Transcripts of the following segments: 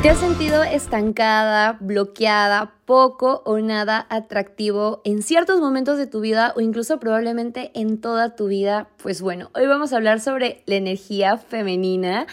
¿Te has sentido estancada, bloqueada, poco o nada atractivo en ciertos momentos de tu vida o incluso probablemente en toda tu vida? Pues bueno, hoy vamos a hablar sobre la energía femenina.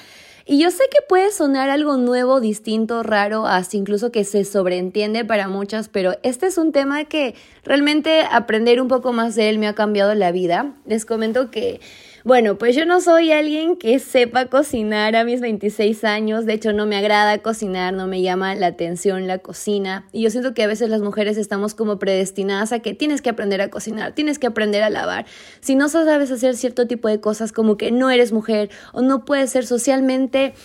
Y yo sé que puede sonar algo nuevo, distinto, raro, hasta incluso que se sobreentiende para muchas, pero este es un tema que realmente aprender un poco más de él me ha cambiado la vida. Les comento que bueno, pues yo no soy alguien que sepa cocinar a mis 26 años, de hecho no me agrada cocinar, no me llama la atención la cocina y yo siento que a veces las mujeres estamos como predestinadas a que tienes que aprender a cocinar, tienes que aprender a lavar. Si no sabes hacer cierto tipo de cosas como que no eres mujer o no puedes ser socialmente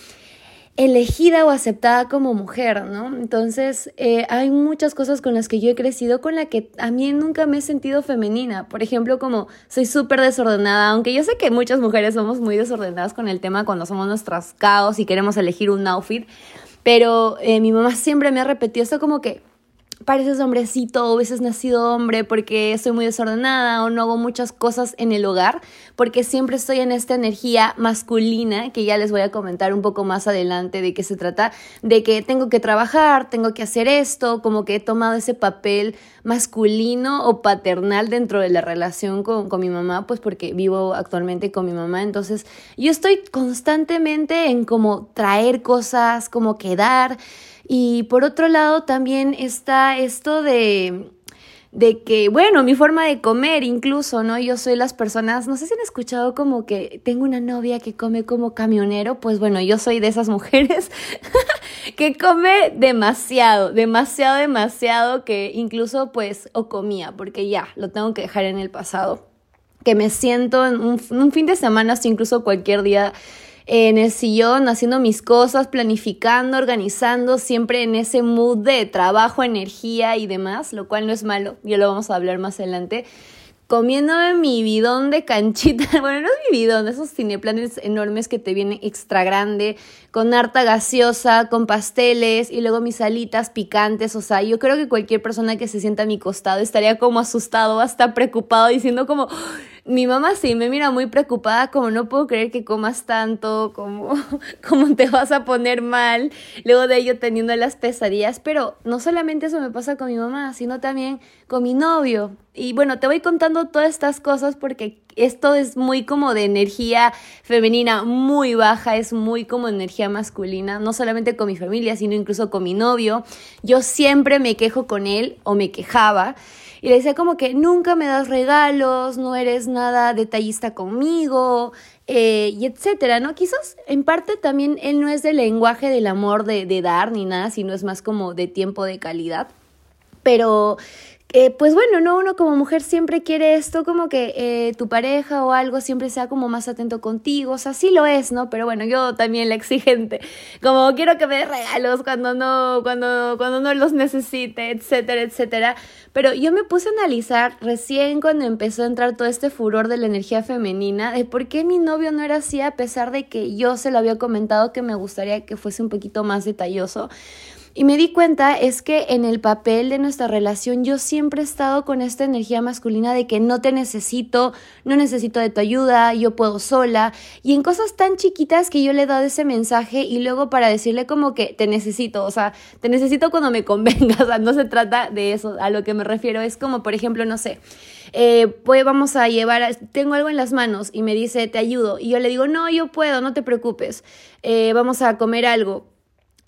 elegida o aceptada como mujer, ¿no? Entonces, eh, hay muchas cosas con las que yo he crecido con las que a mí nunca me he sentido femenina. Por ejemplo, como soy súper desordenada, aunque yo sé que muchas mujeres somos muy desordenadas con el tema cuando somos nuestras caos y queremos elegir un outfit, pero eh, mi mamá siempre me ha repetido esto como que pareces hombrecito o hubieses nacido hombre porque soy muy desordenada o no hago muchas cosas en el hogar, porque siempre estoy en esta energía masculina que ya les voy a comentar un poco más adelante de qué se trata, de que tengo que trabajar, tengo que hacer esto, como que he tomado ese papel masculino o paternal dentro de la relación con, con mi mamá, pues porque vivo actualmente con mi mamá, entonces yo estoy constantemente en como traer cosas, como quedar, y por otro lado también está esto de de que, bueno, mi forma de comer incluso, ¿no? Yo soy las personas, no sé si han escuchado como que tengo una novia que come como camionero, pues bueno, yo soy de esas mujeres que come demasiado, demasiado, demasiado, que incluso pues o comía, porque ya, lo tengo que dejar en el pasado, que me siento en un, fin de semana, incluso cualquier día en el sillón haciendo mis cosas, planificando, organizando, siempre en ese mood de trabajo, energía y demás, lo cual no es malo, ya lo vamos a hablar más adelante. Comiéndome mi bidón de canchita, bueno, no es mi bidón, esos cineplanes enormes que te vienen extra grande, con harta gaseosa, con pasteles y luego mis alitas picantes, o sea, yo creo que cualquier persona que se sienta a mi costado estaría como asustado, hasta preocupado, diciendo como, mi mamá sí me mira muy preocupada, como no puedo creer que comas tanto, como, como te vas a poner mal, luego de ello teniendo las pesadillas, pero no solamente eso me pasa con mi mamá, sino también con mi novio. Y bueno, te voy contando todas estas cosas porque esto es muy como de energía femenina muy baja, es muy como energía masculina, no solamente con mi familia, sino incluso con mi novio. Yo siempre me quejo con él o me quejaba y le decía como que nunca me das regalos, no eres nada detallista conmigo, eh, y etcétera, ¿no? Quizás en parte también él no es del lenguaje del amor de, de dar ni nada, sino es más como de tiempo de calidad. Pero eh, pues bueno, no, uno como mujer siempre quiere esto, como que eh, tu pareja o algo siempre sea como más atento contigo, o sea, sí lo es, ¿no? Pero bueno, yo también la exigente, como quiero que me dé regalos cuando no, cuando, cuando no los necesite, etcétera, etcétera. Pero yo me puse a analizar recién cuando empezó a entrar todo este furor de la energía femenina, de por qué mi novio no era así a pesar de que yo se lo había comentado que me gustaría que fuese un poquito más detalloso. Y me di cuenta es que en el papel de nuestra relación yo siempre he estado con esta energía masculina de que no te necesito, no necesito de tu ayuda, yo puedo sola. Y en cosas tan chiquitas que yo le he dado ese mensaje y luego para decirle como que te necesito, o sea, te necesito cuando me convenga, o sea, no se trata de eso, a lo que me refiero es como, por ejemplo, no sé, pues vamos a llevar, tengo algo en las manos y me dice, te ayudo. Y yo le digo, no, yo puedo, no te preocupes, eh, vamos a comer algo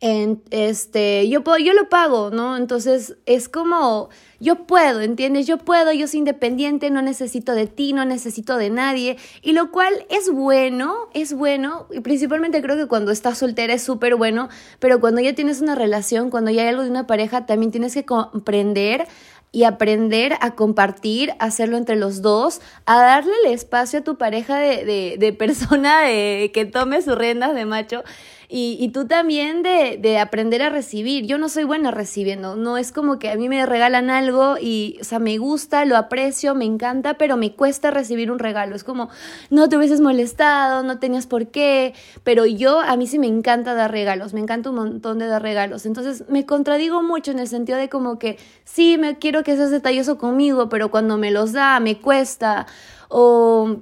en, este, yo puedo, yo lo pago, ¿no? Entonces es como, yo puedo, ¿entiendes? Yo puedo, yo soy independiente, no necesito de ti, no necesito de nadie, y lo cual es bueno, es bueno, y principalmente creo que cuando estás soltera es súper bueno, pero cuando ya tienes una relación, cuando ya hay algo de una pareja, también tienes que comprender y aprender a compartir, hacerlo entre los dos, a darle el espacio a tu pareja de, de, de persona de, que tome sus riendas de macho y, y tú también de, de, aprender a recibir. Yo no soy buena recibiendo, no es como que a mí me regalan algo y, o sea, me gusta, lo aprecio, me encanta, pero me cuesta recibir un regalo. Es como, no te hubieses molestado, no tenías por qué, pero yo, a mí sí me encanta dar regalos, me encanta un montón de dar regalos. Entonces me contradigo mucho en el sentido de como que, sí, me quiero que seas detalloso conmigo, pero cuando me los da, me cuesta. O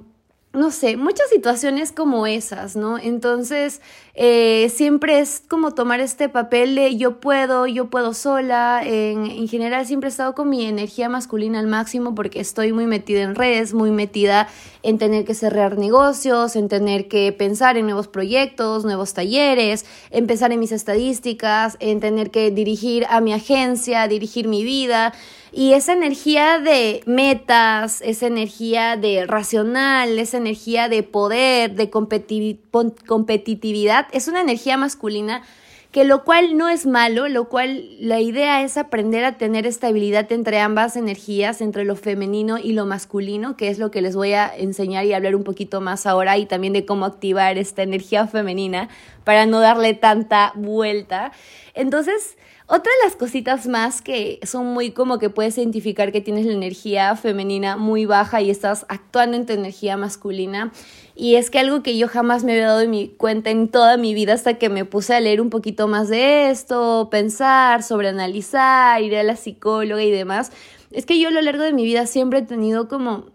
no sé, muchas situaciones como esas, ¿no? Entonces, eh, siempre es como tomar este papel de yo puedo, yo puedo sola. En, en, general, siempre he estado con mi energía masculina al máximo porque estoy muy metida en redes, muy metida en tener que cerrar negocios, en tener que pensar en nuevos proyectos, nuevos talleres, en pensar en mis estadísticas, en tener que dirigir a mi agencia, dirigir mi vida. Y esa energía de metas, esa energía de racional, esa energía de poder, de competitividad, es una energía masculina que lo cual no es malo, lo cual la idea es aprender a tener estabilidad entre ambas energías, entre lo femenino y lo masculino, que es lo que les voy a enseñar y hablar un poquito más ahora y también de cómo activar esta energía femenina para no darle tanta vuelta. Entonces, otra de las cositas más que son muy como que puedes identificar que tienes la energía femenina muy baja y estás actuando en tu energía masculina. Y es que algo que yo jamás me había dado mi cuenta en toda mi vida hasta que me puse a leer un poquito más de esto, pensar, sobre analizar, ir a la psicóloga y demás, es que yo a lo largo de mi vida siempre he tenido como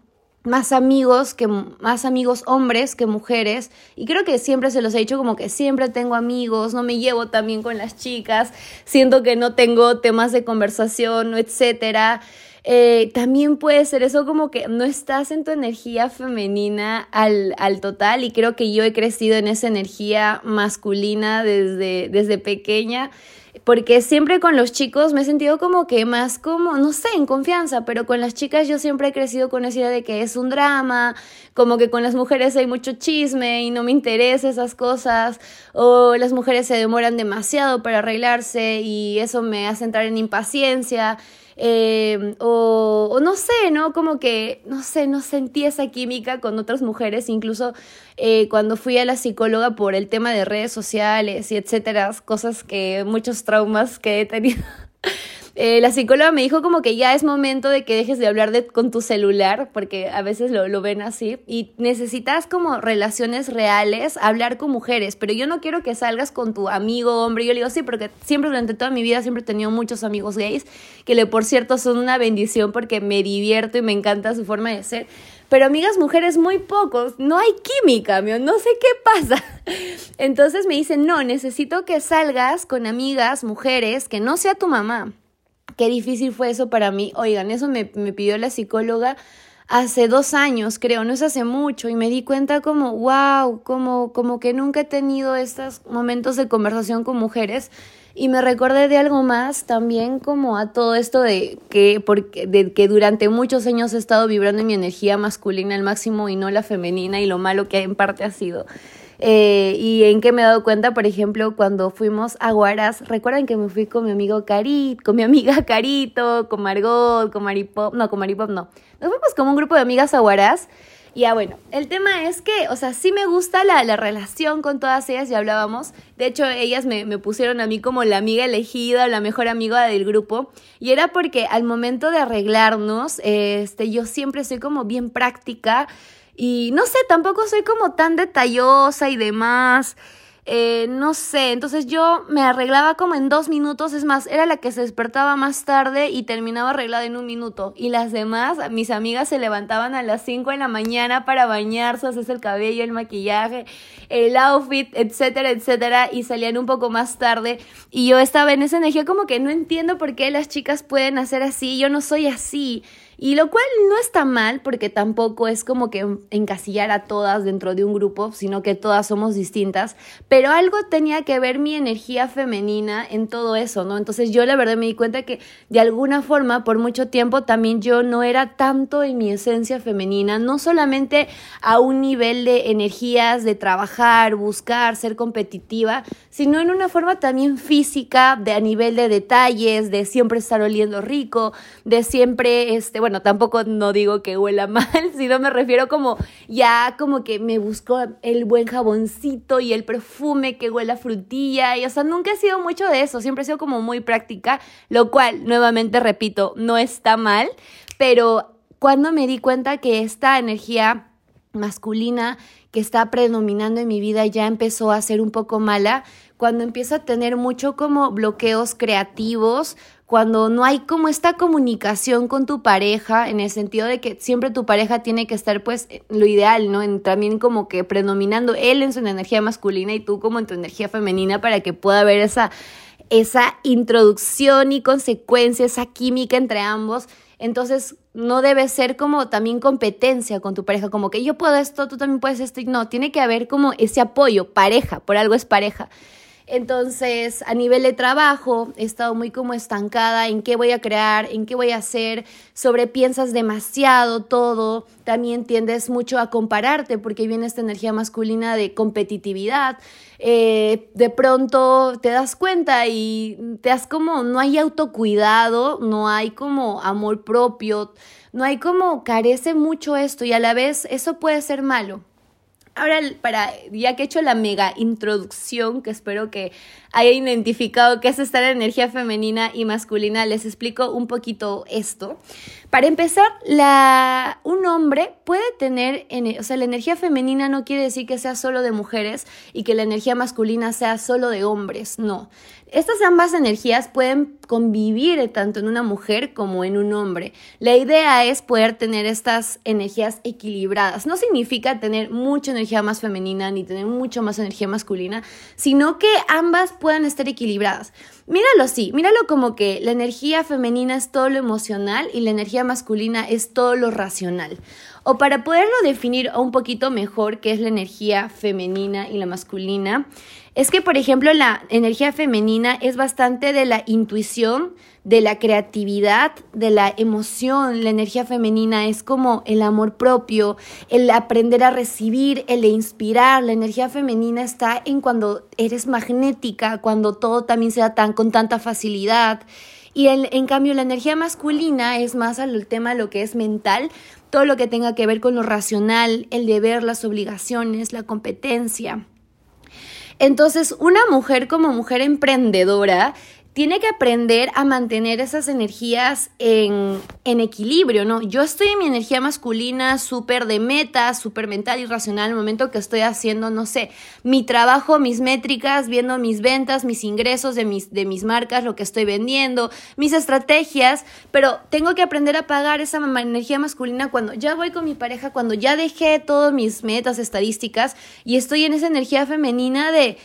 más amigos que más amigos hombres que mujeres. Y creo que siempre se los he dicho como que siempre tengo amigos no me llevo también con las chicas siento que no tengo temas de conversación etcétera eh, también puede ser eso como que no estás en tu energía femenina al, al, total y creo que yo he crecido en esa energía masculina desde, desde pequeña porque siempre con los chicos me he sentido como que más como, no sé, en confianza, pero con las chicas yo siempre he crecido con esa idea de que es un drama, como que con las mujeres hay mucho chisme y no me interesa esas cosas, o las mujeres se demoran demasiado para arreglarse y eso me hace entrar en impaciencia. Eh, o, no sé, ¿no? Como que, no sé, no sentí esa química con otras mujeres, incluso eh, cuando fui a la psicóloga por el tema de redes sociales y etcétera, cosas que, muchos traumas que he tenido. Eh, la psicóloga me dijo como que ya es momento de que dejes de hablar con tu celular, porque a veces lo, lo ven así, y necesitas como relaciones reales, hablar con mujeres, pero yo no quiero que salgas con tu amigo hombre, yo le digo sí, porque siempre durante toda mi vida siempre he tenido muchos amigos gays, que le por cierto son una bendición porque me divierto y me encanta su forma de ser, pero amigas mujeres muy pocos, no hay química, no sé qué pasa. Entonces me dicen, no, necesito que salgas con amigas mujeres que no sea tu mamá Qué difícil fue eso para mí. Oigan, eso me, me pidió la psicóloga hace dos años, creo, no es hace mucho, y me di cuenta como, wow, como, como que nunca he tenido estos momentos de conversación con mujeres. Y me recordé de algo más también como a todo esto de que, porque, de que durante muchos años he estado vibrando en mi energía masculina al máximo y no la femenina y lo malo que en parte ha sido. Eh, y en qué me he dado cuenta, por ejemplo, cuando fuimos a Guaras, recuerdan que me fui con mi amigo Carit, con mi amiga Carito, con Margot, con Maripop, no, con Maripop no. Nos fuimos como un grupo de amigas a Guaras. Y ya bueno, el tema es que, o sea, sí me gusta la, la relación con todas ellas, ya hablábamos. De hecho, ellas me, me, pusieron a mí como la amiga elegida, la mejor amiga del grupo. Y era porque al momento de arreglarnos, este, yo siempre soy como bien práctica. Y no sé, tampoco soy como tan detallosa y demás. Eh, no sé, entonces yo me arreglaba como en dos minutos, es más, era la que se despertaba más tarde y terminaba arreglada en un minuto. Y las demás, mis amigas se levantaban a las cinco de la mañana para bañarse, hacerse el cabello, el maquillaje, el outfit, etcétera, etcétera, y salían un poco más tarde. Y yo estaba en esa energía como que no entiendo por qué las chicas pueden hacer así, yo no soy así. Y lo cual no está mal porque tampoco es como que encasillar a todas dentro de un grupo, sino que todas somos distintas, pero algo tenía que ver mi energía femenina en todo eso, ¿no? Entonces yo la verdad me di cuenta que de alguna forma por mucho tiempo también yo no era tanto en mi esencia femenina, no solamente a un nivel de energías, de trabajar, buscar, ser competitiva, sino en una forma también física, de a nivel de detalles, de siempre estar oliendo rico, de siempre, este, bueno, tampoco no digo que huela mal, sino me refiero como ya como que me busco el buen jaboncito y el perfume que huela frutilla, y o sea, nunca he sido mucho de eso, siempre he sido como muy práctica, lo cual, nuevamente repito, no está mal, pero cuando me di cuenta que esta energía masculina que está predominando en mi vida ya empezó a ser un poco mala, cuando empiezo a tener mucho como bloqueos creativos, cuando no hay como esta comunicación con tu pareja, en el sentido de que siempre tu pareja tiene que estar pues lo ideal, ¿no? En, también como que predominando él en su energía masculina y tú como en tu energía femenina para que pueda haber esa, esa introducción y consecuencia, esa química entre ambos. Entonces, no debe ser como también competencia con tu pareja, como que yo puedo esto, tú también puedes esto. No, tiene que haber como ese apoyo, pareja, por algo es pareja. Entonces, a nivel de trabajo, he estado muy como estancada en qué voy a crear, en qué voy a hacer, sobrepiensas demasiado todo, también tiendes mucho a compararte porque viene esta energía masculina de competitividad. Eh, de pronto te das cuenta y te das como, no hay autocuidado, no hay como amor propio, no hay como, carece mucho esto y a la vez eso puede ser malo. Ahora, para, ya que he hecho la mega introducción, que espero que haya identificado qué es estar en energía femenina y masculina, les explico un poquito esto. Para empezar, un hombre puede tener, o sea, la energía femenina no quiere decir que sea solo de mujeres y que la energía masculina sea solo de hombres, no. Estas ambas energías pueden convivir tanto en una mujer como en un hombre. La idea es poder tener estas energías equilibradas. No significa tener mucha energía más femenina ni tener mucho más energía masculina, sino que ambas puedan estar equilibradas. Míralo así, míralo como que la energía femenina es todo lo emocional y la energía masculina es todo lo racional. O para poderlo definir un poquito mejor qué es la energía femenina y la masculina, es que, por ejemplo, la energía femenina es bastante de la intuición, de la creatividad, de la emoción. La energía femenina es como el amor propio, el aprender a recibir, el inspirar. La energía femenina está en cuando eres magnética, cuando todo también se da tan, con tanta facilidad. Y en, cambio la energía masculina es más al tema lo que es mental, todo lo que tenga que ver con lo racional, el deber, las obligaciones, la competencia. Entonces, una mujer como mujer emprendedora tiene que aprender a mantener esas energías en, equilibrio, ¿no? Yo estoy en mi energía masculina súper de meta, súper mental y racional, el momento que estoy haciendo, no sé, mi trabajo, mis métricas, viendo mis ventas, mis ingresos de mis marcas, lo que estoy vendiendo, mis estrategias, pero tengo que aprender a pagar esa energía masculina cuando ya voy con mi pareja, cuando ya dejé todas mis metas estadísticas y estoy en esa energía femenina de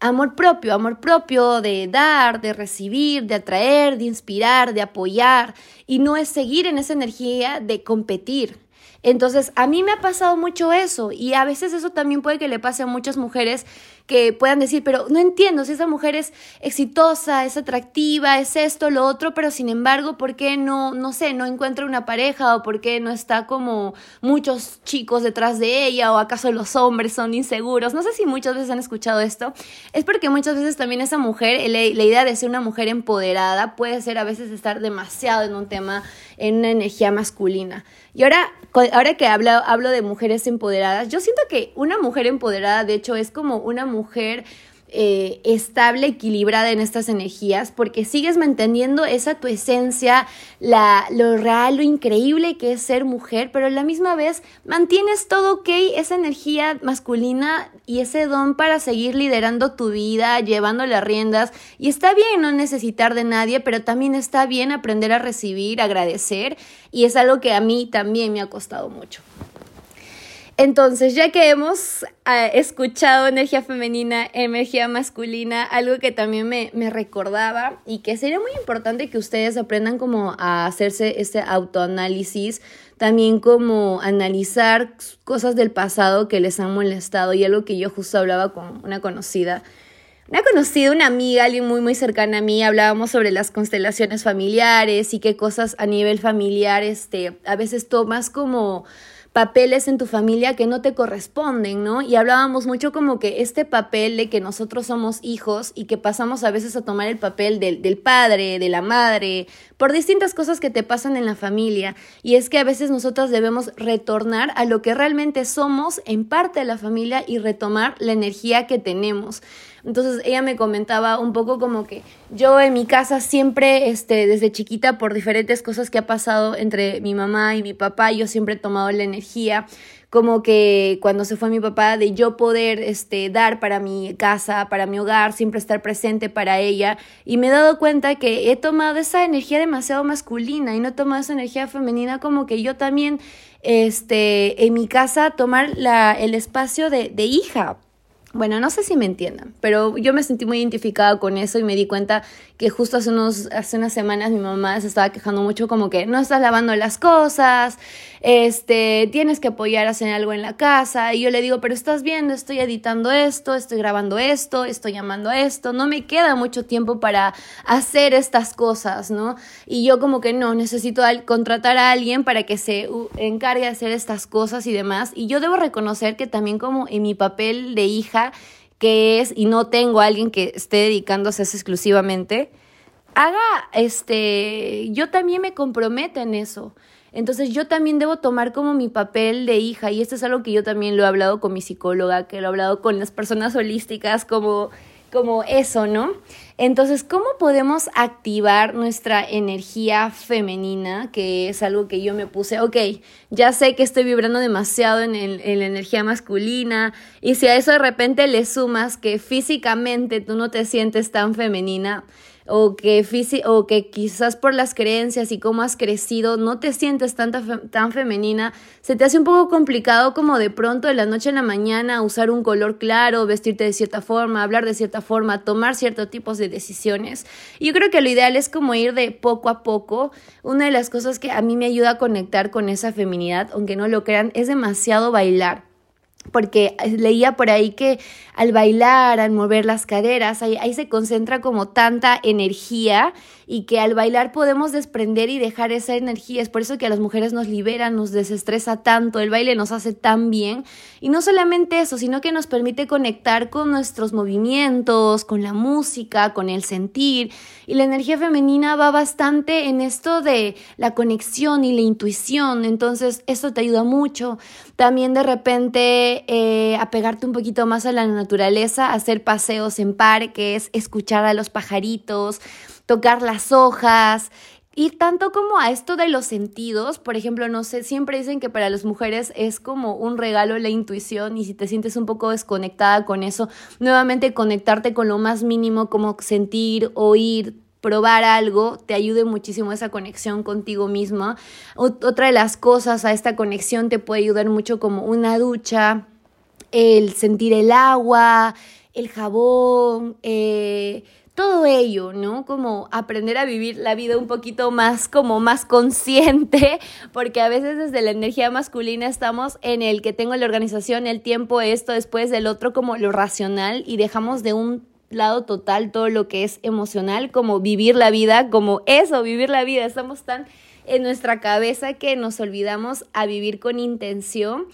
Amor propio, amor propio de dar, de recibir, de atraer, de inspirar, de apoyar y no es seguir en esa energía de competir. Entonces, a mí me ha pasado mucho eso y a veces eso también puede que le pase a muchas mujeres que puedan decir, pero no entiendo si esa mujer es exitosa, es atractiva, es esto, lo otro, pero sin embargo, ¿por qué no, no sé, no encuentra una pareja o por qué no está como muchos chicos detrás de ella o acaso los hombres son inseguros? No sé si muchas veces han escuchado esto. Es porque muchas veces también esa mujer, la, idea de ser una mujer empoderada puede ser a veces estar demasiado en un tema, en una energía masculina. Y ahora, ahora que hablo, hablo de mujeres empoderadas, yo siento que una mujer empoderada, de hecho, es como una mujer eh, estable, equilibrada en estas energías, porque sigues manteniendo esa tu esencia, la, lo real, lo increíble que es ser mujer, pero a la misma vez mantienes todo ok, esa energía masculina y ese don para seguir liderando tu vida, llevando las riendas. Y está bien no necesitar de nadie, pero también está bien aprender a recibir, agradecer, y es algo que a mí también me ha costado mucho. Entonces, ya que hemos ah, escuchado energía femenina, energía masculina, algo que también me, me, recordaba y que sería muy importante que ustedes aprendan como a hacerse este autoanálisis, también como analizar cosas del pasado que les han molestado y algo que yo justo hablaba con una conocida. Una conocida, una amiga, alguien muy muy cercana a mí, hablábamos sobre las constelaciones familiares y qué cosas a nivel familiar este, a veces tomas como papeles en tu familia que no te corresponden, ¿no? Y hablábamos mucho como que este papel de que nosotros somos hijos y que pasamos a veces a tomar el papel del, del padre, de la madre, por distintas cosas que te pasan en la familia. Y es que a veces nosotros debemos retornar a lo que realmente somos en parte de la familia y retomar la energía que tenemos. Entonces ella me comentaba un poco como que yo en mi casa siempre, este, desde chiquita, por diferentes cosas que ha pasado entre mi mamá y mi papá, yo siempre he tomado la energía como que cuando se fue mi papá, de yo poder este, dar para mi casa, para mi hogar, siempre estar presente para ella. Y me he dado cuenta que he tomado esa energía demasiado masculina y no he tomado esa energía femenina como que yo también, este, en mi casa, tomar la, el espacio de, de hija bueno, no sé si me entiendan, pero yo me sentí muy identificada con eso y me di cuenta que justo hace, unos, hace unas semanas mi mamá se estaba quejando mucho como que no estás lavando las cosas, este, tienes que apoyar a hacer algo en la casa y yo le digo, pero estás viendo, estoy editando esto, estoy grabando esto, estoy llamando esto, no me queda mucho tiempo para hacer estas cosas, ¿no? Y yo como que no, necesito contratar a alguien para que se encargue de hacer estas cosas y demás y yo debo reconocer que también como en mi papel de hija, que es, y no tengo a alguien que esté dedicándose a eso exclusivamente, haga, este, yo también me comprometo en eso. Entonces yo también debo tomar como mi papel de hija y esto es algo que yo también lo he hablado con mi psicóloga, que lo he hablado con las personas holísticas, como, como eso, ¿no? Entonces, ¿cómo podemos activar nuestra energía femenina? Que es algo que yo me puse, ok, ya sé que estoy vibrando demasiado en, en, la energía masculina y si a eso de repente le sumas que físicamente tú no te sientes tan femenina, o que, o que quizás por las creencias y cómo has crecido no te sientes tan femenina, se te hace un poco complicado como de pronto de la noche a la mañana usar un color claro, vestirte de cierta forma, hablar de cierta forma, tomar ciertos tipos de decisiones. yo creo que lo ideal es como ir de poco a poco. Una de las cosas que a mí me ayuda a conectar con esa feminidad, aunque no lo crean, es demasiado bailar porque leía por ahí que al bailar, al mover las caderas, ahí, ahí, se concentra como tanta energía y que al bailar podemos desprender y dejar esa energía. Es por eso que a las mujeres nos libera, nos desestresa tanto, el baile nos hace tan bien. Y no solamente eso, sino que nos permite conectar con nuestros movimientos, con la música, con el sentir. Y la energía femenina va bastante en esto de la conexión y la intuición. Entonces, eso te ayuda mucho. También de repente eh, a pegarte un poquito más a la naturaleza, hacer paseos en parques, escuchar a los pajaritos tocar las hojas, y tanto como a esto de los sentidos, por ejemplo, no sé, siempre dicen que para las mujeres es como un regalo la intuición y si te sientes un poco desconectada con eso, nuevamente conectarte con lo más mínimo como sentir, oír, probar algo, te ayude muchísimo esa conexión contigo misma. otra de las cosas a esta conexión te puede ayudar mucho como una ducha, el sentir el agua, el jabón, eh, todo ello, ¿no? Como aprender a vivir la vida un poquito más como más consciente, porque a veces desde la energía masculina estamos en el que tengo la organización, el tiempo, esto, después del otro como lo racional y dejamos de un lado total todo lo que es emocional, como vivir la vida, como eso, vivir la vida. Estamos tan en nuestra cabeza que nos olvidamos a vivir con intención.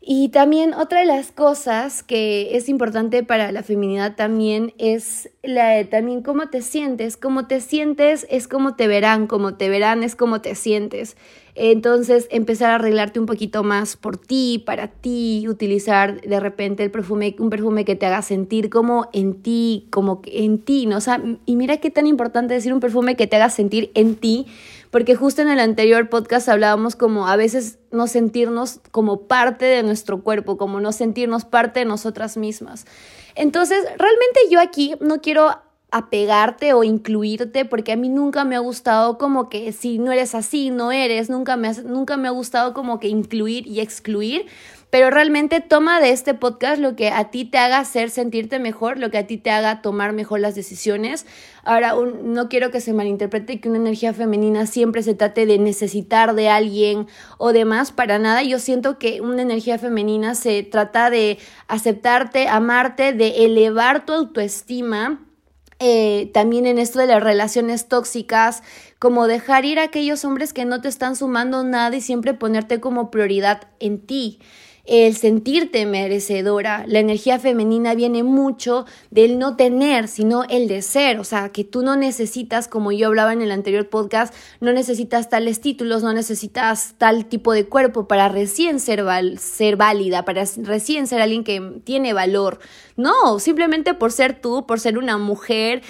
Y también otra de las cosas que es importante para la feminidad también es la también cómo te sientes, cómo te sientes es cómo te verán, cómo te verán es cómo te sientes. Entonces, empezar a arreglarte un poquito más por ti, para ti, utilizar de repente el perfume, un perfume que te haga sentir como en ti, como en ti, ¿no? O sea, y mira qué tan importante decir un perfume que te haga sentir en ti, porque justo en el anterior podcast hablábamos como a veces no sentirnos como parte de nuestro cuerpo, como no sentirnos parte de nosotras mismas. Entonces, realmente yo aquí no quiero apegarte o incluirte porque a mí nunca me ha gustado como que si no eres así, no eres, nunca me, nunca me ha gustado como que incluir y excluir, pero realmente toma de este podcast lo que a ti te haga hacer sentirte mejor, lo que a ti te haga tomar mejor las decisiones. Ahora, no quiero que se malinterprete que una energía femenina siempre se trate de necesitar de alguien o demás, para nada. Yo siento que una energía femenina se trata de aceptarte, amarte, de elevar tu autoestima eh, también en esto de las relaciones tóxicas, como dejar ir a aquellos hombres que no te están sumando nada y siempre ponerte como prioridad en ti el sentirte merecedora. La energía femenina viene mucho del no tener, sino el de ser. O sea, que tú no necesitas, como yo hablaba en el anterior podcast, no necesitas tales títulos, no necesitas tal tipo de cuerpo para recién ser, ser válida, para recién ser alguien que tiene valor. No, simplemente por ser tú, por ser una mujer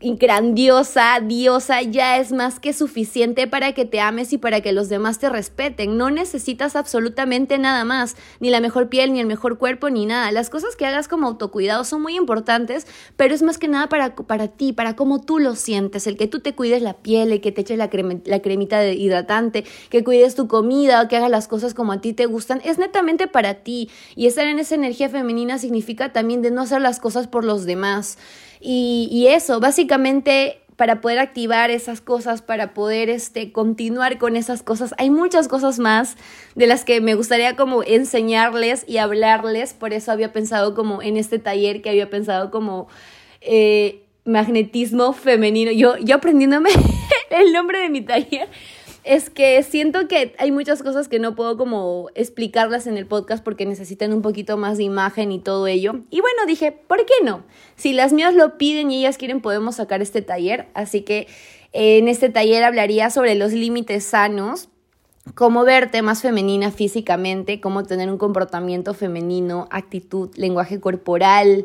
grandiosa, diosa, ya es más que suficiente para que te ames y para que los demás te respeten. No necesitas absolutamente nada más, ni la mejor piel, ni el mejor cuerpo, ni nada. Las cosas que hagas como autocuidado son muy importantes, pero es más que nada para, para ti, para cómo tú lo sientes, el que tú te cuides la piel, el que te eches la, la cremita de hidratante, que cuides tu comida, que hagas las cosas como a ti te gustan, es netamente para ti. Y estar en esa energía femenina significa también de no hacer las cosas por los demás. Y, eso, básicamente para poder activar esas cosas, para poder este, continuar con esas cosas. Hay muchas cosas más de las que me gustaría como enseñarles y hablarles, por eso había pensado como en este taller que había pensado como eh, magnetismo femenino, yo, yo aprendiéndome el nombre de mi taller es que siento que hay muchas cosas que no puedo como explicarlas en el podcast porque necesitan un poquito más de imagen y todo ello. Y bueno, dije, ¿por qué no? Si las mías lo piden y ellas quieren, podemos sacar este taller. Así que eh, en este taller hablaría sobre los límites sanos cómo verte más femenina físicamente, cómo tener un comportamiento femenino, actitud, lenguaje corporal,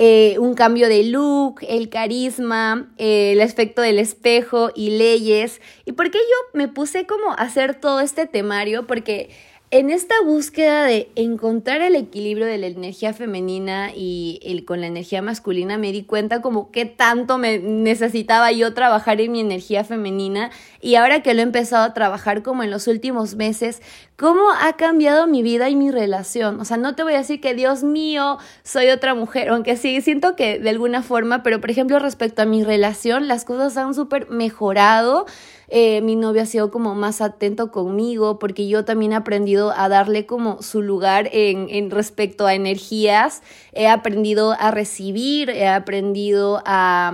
eh, un cambio de look, el carisma, eh, el efecto del espejo y leyes. ¿Y por qué yo me puse como a hacer todo este temario? Porque en esta búsqueda de encontrar el equilibrio de la energía femenina y el, con la energía masculina, me di cuenta como qué tanto me necesitaba yo trabajar en mi energía femenina y ahora que lo he empezado a trabajar como en los últimos meses, cómo ha cambiado mi vida y mi relación. O sea, no te voy a decir que Dios mío, soy otra mujer, aunque sí, siento que de alguna forma, pero por ejemplo respecto a mi relación, las cosas han súper mejorado. Eh, mi novio ha sido como más atento conmigo porque yo también he aprendido a darle como su lugar en, respecto a energías, he aprendido a recibir, he aprendido a,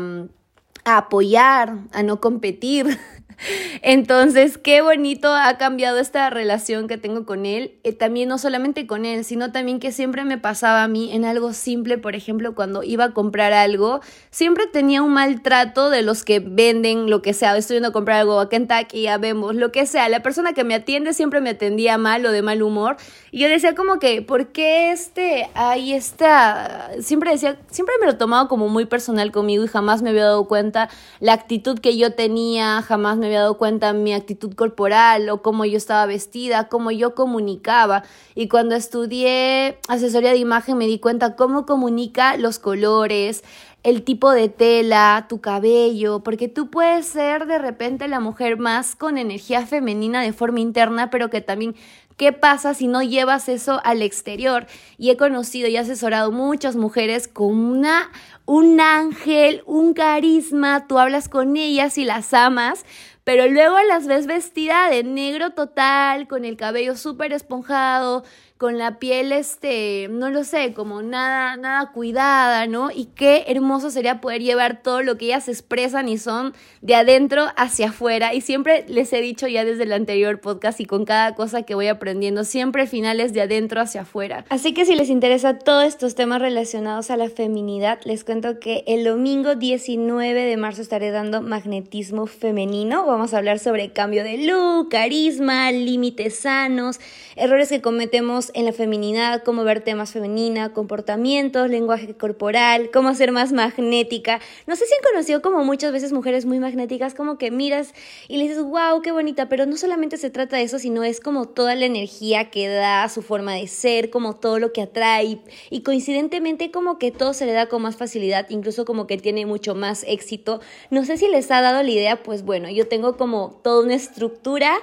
a apoyar, a no competir. Entonces, qué bonito ha cambiado esta relación que tengo con él. Eh, también no solamente con él, sino también que siempre me pasaba a mí en algo simple, por ejemplo, cuando iba a comprar algo, siempre tenía un maltrato de los que venden lo que sea. Estoy yendo a comprar algo a Kentucky, ya vemos, lo que sea. La persona que me atiende siempre me atendía mal o de mal humor. Y yo decía como que, ¿por qué este, ahí está? Siempre decía, siempre me lo tomaba como muy personal conmigo y jamás me había dado cuenta la actitud que yo tenía, jamás me había dado cuenta mi actitud corporal o cómo yo estaba vestida, cómo yo comunicaba. Y cuando estudié asesoría de imagen me di cuenta cómo comunica los colores, el tipo de tela, tu cabello, porque tú puedes ser de repente la mujer más con energía femenina de forma interna, pero que también ¿Qué pasa si no llevas eso al exterior? Y he conocido y asesorado muchas mujeres con una, un ángel, un carisma, tú hablas con ellas y las amas, pero luego las ves vestida de negro total, con el cabello súper esponjado, con la piel, este, no lo sé, como nada, nada cuidada, ¿no? Y qué hermoso sería poder llevar todo lo que ellas expresan y son de adentro hacia afuera. Y siempre les he dicho ya desde el anterior podcast y con cada cosa que voy aprendiendo, siempre finales de adentro hacia afuera. Así que si les interesa todos estos temas relacionados a la feminidad, les cuento que el domingo 19 de marzo estaré dando magnetismo femenino. Vamos a hablar sobre cambio de look, carisma, límites sanos, errores que cometemos en la feminidad, cómo verte más femenina, comportamientos, lenguaje corporal, cómo ser más magnética. No sé si han conocido como muchas veces mujeres muy magnéticas, como que miras y le dices, wow, qué bonita, pero no solamente se trata de eso, sino es como toda la energía que da, su forma de ser, como todo lo que atrae y coincidentemente como que todo se le da con más facilidad, incluso como que tiene mucho más éxito. No sé si les ha dado la idea, pues bueno, yo tengo como toda una estructura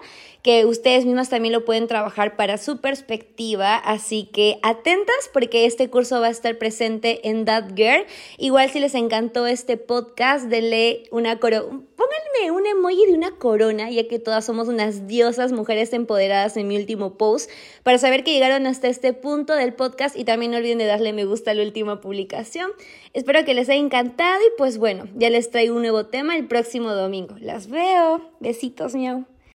que ustedes mismas también lo pueden trabajar para su perspectiva. Así que atentas porque este curso va a estar presente en That Girl. Igual si les encantó este podcast, denle una corona. Pónganme un emoji de una corona, ya que todas somos unas diosas mujeres empoderadas en mi último post, para saber que llegaron hasta este punto del podcast y también no olviden de darle me gusta a la última publicación. Espero que les haya encantado y pues bueno, ya les traigo un nuevo tema el próximo domingo. Las veo. Besitos, miau.